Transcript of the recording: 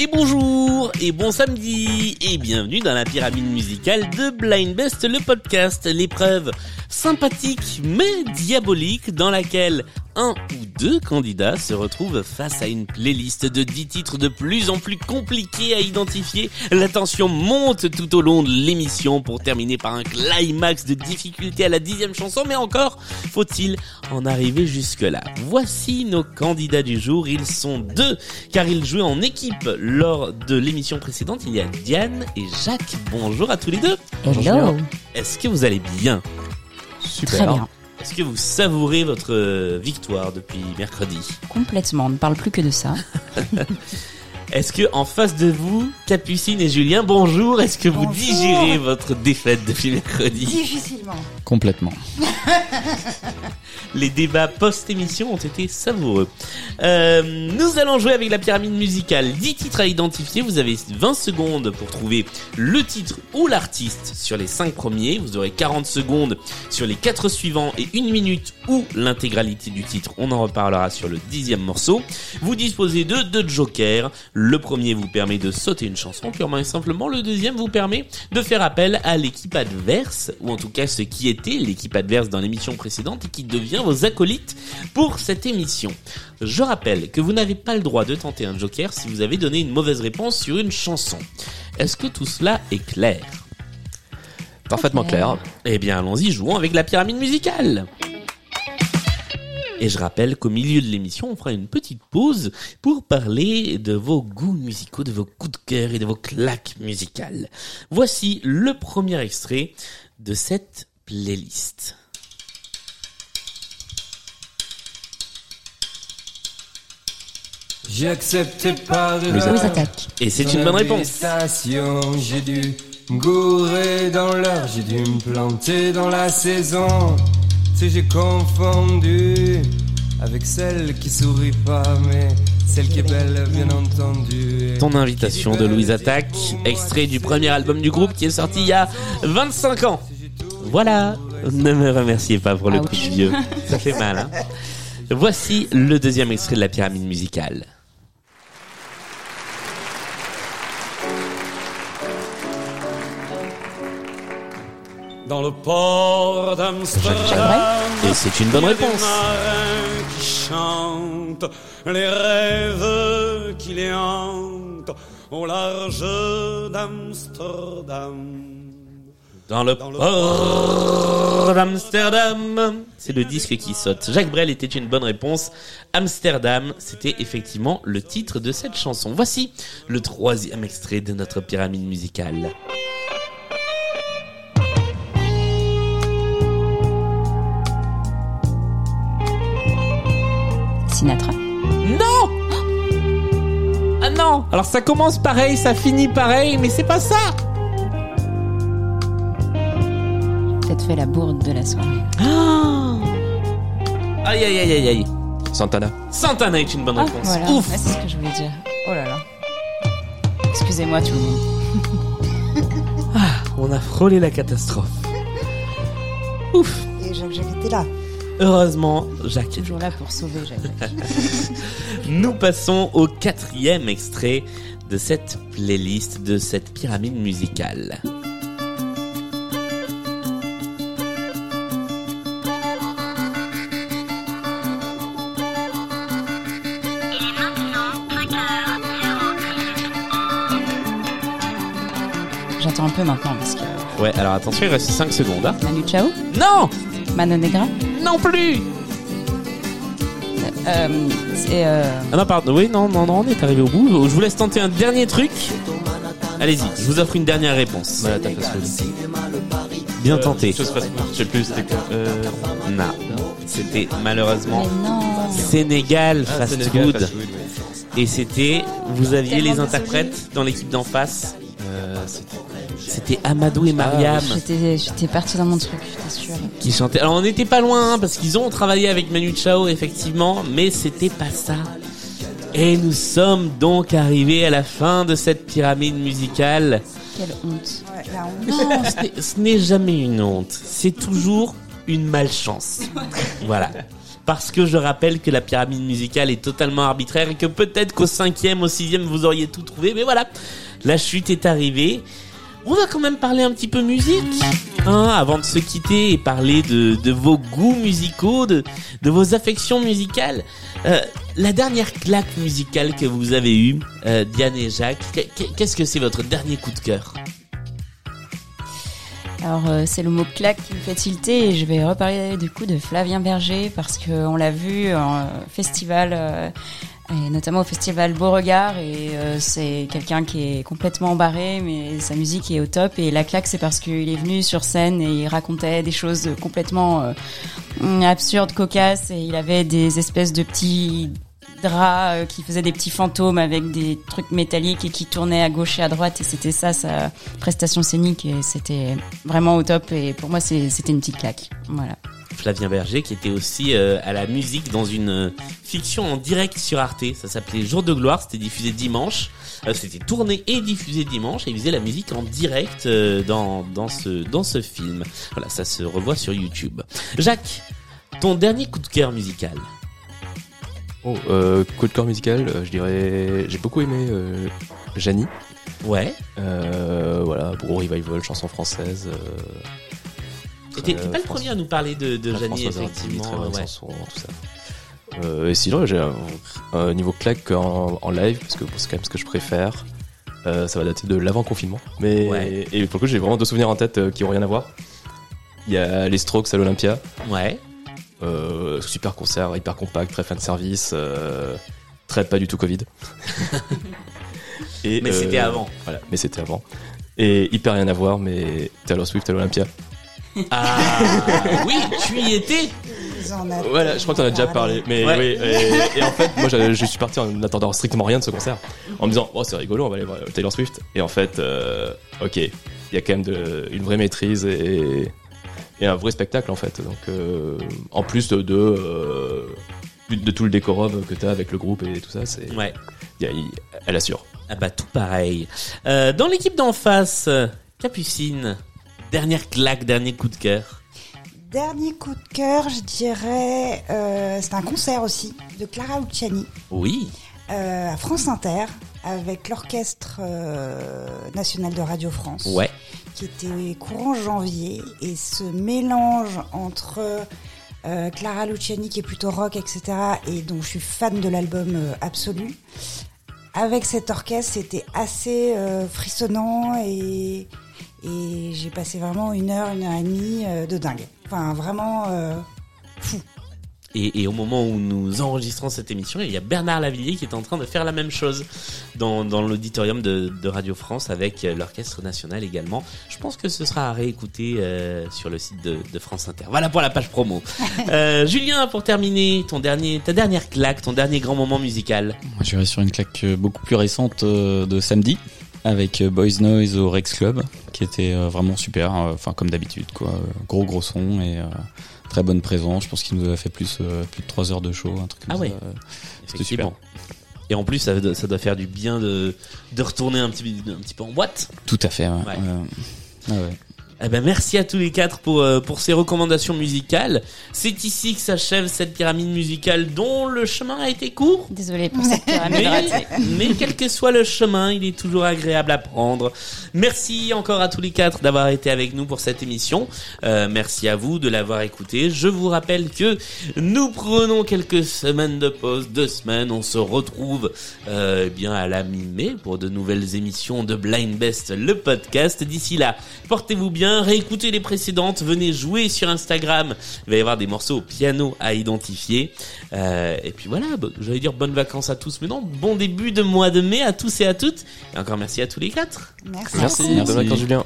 Et bonjour, et bon samedi, et bienvenue dans la pyramide musicale de Blind Best, le podcast, l'épreuve sympathique mais diabolique dans laquelle un ou deux candidats se retrouvent face à une playlist de 10 titres de plus en plus compliqués à identifier. La tension monte tout au long de l'émission pour terminer par un climax de difficulté à la dixième chanson, mais encore faut-il en arriver jusque-là. Voici nos candidats du jour, ils sont deux, car ils jouaient en équipe lors de l'émission précédente. Il y a Diane et Jacques. Bonjour à tous les deux. Hello. Est-ce que vous allez bien? Très bien. Est-ce que vous savourez votre euh, victoire depuis mercredi? Complètement. On ne parle plus que de ça. Est-ce que en face de vous, Capucine et Julien, bonjour, est-ce que vous digérez votre défaite depuis mercredi? Difficilement. Complètement. Les débats post-émission ont été savoureux. Euh, nous allons jouer avec la pyramide musicale. 10 titres à identifier. Vous avez 20 secondes pour trouver le titre ou l'artiste sur les 5 premiers. Vous aurez 40 secondes sur les 4 suivants et 1 minute ou l'intégralité du titre. On en reparlera sur le dixième morceau. Vous disposez de deux jokers. Le premier vous permet de sauter une chanson purement et simplement. Le deuxième vous permet de faire appel à l'équipe adverse, ou en tout cas ce qui était l'équipe adverse dans l'émission précédente et qui devient vos acolytes pour cette émission. Je rappelle que vous n'avez pas le droit de tenter un joker si vous avez donné une mauvaise réponse sur une chanson. Est-ce que tout cela est clair Parfaitement clair. Eh bien, allons-y, jouons avec la pyramide musicale. Et je rappelle qu'au milieu de l'émission, on fera une petite pause pour parler de vos goûts musicaux, de vos coups de cœur et de vos claques musicales. Voici le premier extrait de cette playlist. J'ai accepté par Louise attaque. Et c'est une bonne réponse. J'ai dû me gourer dans l'heure, j'ai dû me planter dans la saison. Si j'ai confondu avec celle qui sourit pas, mais celle qui est belle, bien entendu. Ton invitation de Louise Attaque, extrait du premier album du groupe qui est sorti il y a 25 ans. Voilà, ne me remerciez pas pour le coup Ouch. de vieux. Ça fait mal, hein. Voici le deuxième extrait de la pyramide musicale. Dans le port d'Amsterdam, Et c'est une bonne réponse. Qui chantent les rêves qui les hantent au large d'Amsterdam. Dans le Dans le port d'Amsterdam. C'est le disque qui saute. Jacques Brel était une bonne réponse. Amsterdam, c'était effectivement le titre de cette chanson. Voici le troisième extrait de notre pyramide musicale. Sinatra. Non Ah non Alors ça commence pareil, ça finit pareil, mais c'est pas ça Peut-être fait la bourde de la soirée. Aïe aïe aïe aïe aïe. Santana. Santana est une bonne Ah, réponse. voilà. Ouf Ouais, c'est ce que je voulais dire. Oh là là. Excusez-moi tout le monde. On a frôlé la catastrophe. Ouf Et Jacques Jacques était là. Heureusement, Jacques est Toujours là pour sauver Jacques. Nous passons au quatrième extrait de cette playlist, de cette pyramide musicale. Un peu maintenant parce que Ouais, alors attention, il reste 5 secondes. Hein. Manu Chao, Non Mano Negra, Non plus euh, c'est euh, Ah non, pardon, oui, non, non, non, on est arrivé au bout. Je vous laisse tenter un dernier truc. Allez-y, je vous offre une dernière réponse. Fast Food. Bien tenté. Fast food. Je sais plus c'était quoi. Euh... Non, c'était malheureusement non. Sénégal ah, Fast Sénégal, Food. Fast Food, oui. Et c'était, vous aviez les interprètes dans l'équipe d'en face. Euh, c'était- C'était Amadou et Mariam J'étais, j'étais partie dans mon truc, j'étais sûre. qui chantaient. Alors on n'était pas loin hein, parce qu'ils ont travaillé avec Manu Chao effectivement, mais c'était pas ça. Et nous sommes donc arrivés à la fin de cette pyramide musicale. Quelle honte. Ouais, la honte. Non, ce n'est- ce n'est jamais une honte. C'est toujours une malchance. Voilà. Parce que je rappelle que la pyramide musicale est totalement arbitraire et que peut-être qu'au cinquième, au sixième, vous auriez tout trouvé. Mais voilà, la chute est arrivée. On va quand même parler un petit peu musique, hein, avant de se quitter et parler de, vos goûts musicaux, de, vos affections musicales. Euh, la dernière claque musicale que vous avez eue, euh, Diane et Jacques, qu'est- qu'est-ce que c'est votre dernier coup de cœur? Alors euh, c'est le mot claque qui me fait tilter et je vais reparler du coup de Flavien Berger parce que on l'a vu en festival notamment au festival Beauregard et euh, c'est quelqu'un qui est complètement embarré mais sa musique est au top et la claque c'est parce qu'il est venu sur scène et il racontait des choses complètement euh, absurdes, cocasses et il avait des espèces de petits draps euh, qui faisaient des petits fantômes avec des trucs métalliques et qui tournaient à gauche et à droite et c'était ça sa prestation scénique et c'était vraiment au top et pour moi c'était une petite claque. Voilà Flavien Berger qui était aussi euh, à la musique dans une euh, fiction en direct sur Arte. Ça s'appelait Jour de gloire, c'était diffusé dimanche. Euh, c'était tourné et diffusé dimanche et il faisait la musique en direct dans, dans, ce, dans ce film. Voilà, ça se revoit sur YouTube. Jacques, ton dernier coup de cœur musical? Oh, euh, coup de cœur musical, je dirais. J'ai beaucoup aimé euh, Janie. Ouais. Euh, voilà, gros revival, chanson française. Euh, T'es pas le premier à nous parler de, de Hardy, effectivement. ouais. chanson, tout ça. Euh, et sinon, j'ai un, un niveau claque en, en live, parce que bon, c'est quand même ce que je préfère. Euh, ça va dater de l'avant-confinement. Mais, Ouais. Et pour le coup, j'ai vraiment deux souvenirs en tête euh, qui ont rien à voir. Il y a les Strokes à l'Olympia. Ouais. Super concert, hyper compact, très fan service, très pas du tout Covid. Et, Mais c'était avant. Voilà, mais c'était avant. Et hyper rien à voir, mais Taylor Swift à l'Olympia. Ah oui, tu y étais Voilà, je crois que t'en as déjà parlé. Mais Ouais. oui, et, et en fait, moi je, je suis parti en n'attendant strictement rien de ce concert. En me disant, oh c'est rigolo, on va aller voir Taylor Swift. Et en fait, euh, ok, il y a quand même de, une vraie maîtrise et, et un vrai spectacle en fait. Donc, euh, en plus de, de, euh, de tout le décorum que t'as avec le groupe et tout ça, c'est, Ouais. y a- elle assure. Ah bah tout pareil. Euh, dans l'équipe d'en face, Capucine, dernière claque, dernier coup de cœur. Dernier coup de cœur, je dirais, euh, c'est un concert aussi de Clara Luciani Oui. euh, à France Inter avec l'orchestre euh, national de Radio France. Ouais. qui était courant janvier et ce mélange entre Clara Luciani qui est plutôt rock etc et dont je suis fan de l'album absolu avec cet orchestre c'était assez frissonnant et et j'ai passé vraiment une heure une heure et demie euh, de dingue enfin vraiment euh, fou Et, et au moment où nous enregistrons cette émission, il y a Bernard Lavillier qui est en train de faire la même chose dans, dans l'auditorium de, de Radio France avec euh, l'Orchestre National également. Je pense que ce sera à réécouter euh, sur le site de, de France Inter. Voilà pour la page promo. Euh, Julien, pour terminer, ton dernier, ta dernière claque, ton dernier grand moment musical. Moi, j'irai sur une claque beaucoup plus récente de samedi avec euh, Boys Noise au Rex Club qui était euh, vraiment super euh, enfin comme d'habitude quoi gros gros son et euh, très bonne présence je pense qu'il nous a fait plus euh, plus de 3 heures de show un truc comme Ah ouais. ça. C'était Effectivement. Et en plus, ça, doit- ça doit faire du bien de, de retourner un petit, un petit peu en boîte. tout à fait ouais. Ouais. Euh, ah ouais. Eh ben merci à tous les quatre pour euh, pour ces recommandations musicales. C'est ici que s'achève cette pyramide musicale dont le chemin a été court. désolée pour cette pyramide ratée mais quel que soit le chemin, il est toujours agréable à prendre. Merci encore à tous les quatre d'avoir été avec nous pour cette émission. Euh, merci à vous de l'avoir écouté. Je vous rappelle que nous prenons quelques semaines de pause, deux semaines. On se retrouve euh, eh bien à la mi-mai pour de nouvelles émissions de Blind Best, le podcast. D'ici là, portez-vous bien, réécoutez les précédentes, venez jouer sur Instagram. Il va y avoir des morceaux au piano à identifier. Euh, et puis voilà, j'allais dire bonnes vacances à tous, mais non, bon début de mois de mai à tous et à toutes. Et encore merci à tous les quatre. merci, Merci, Merci. bonnes vacances Julien.